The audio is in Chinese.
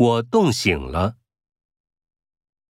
我冻醒了。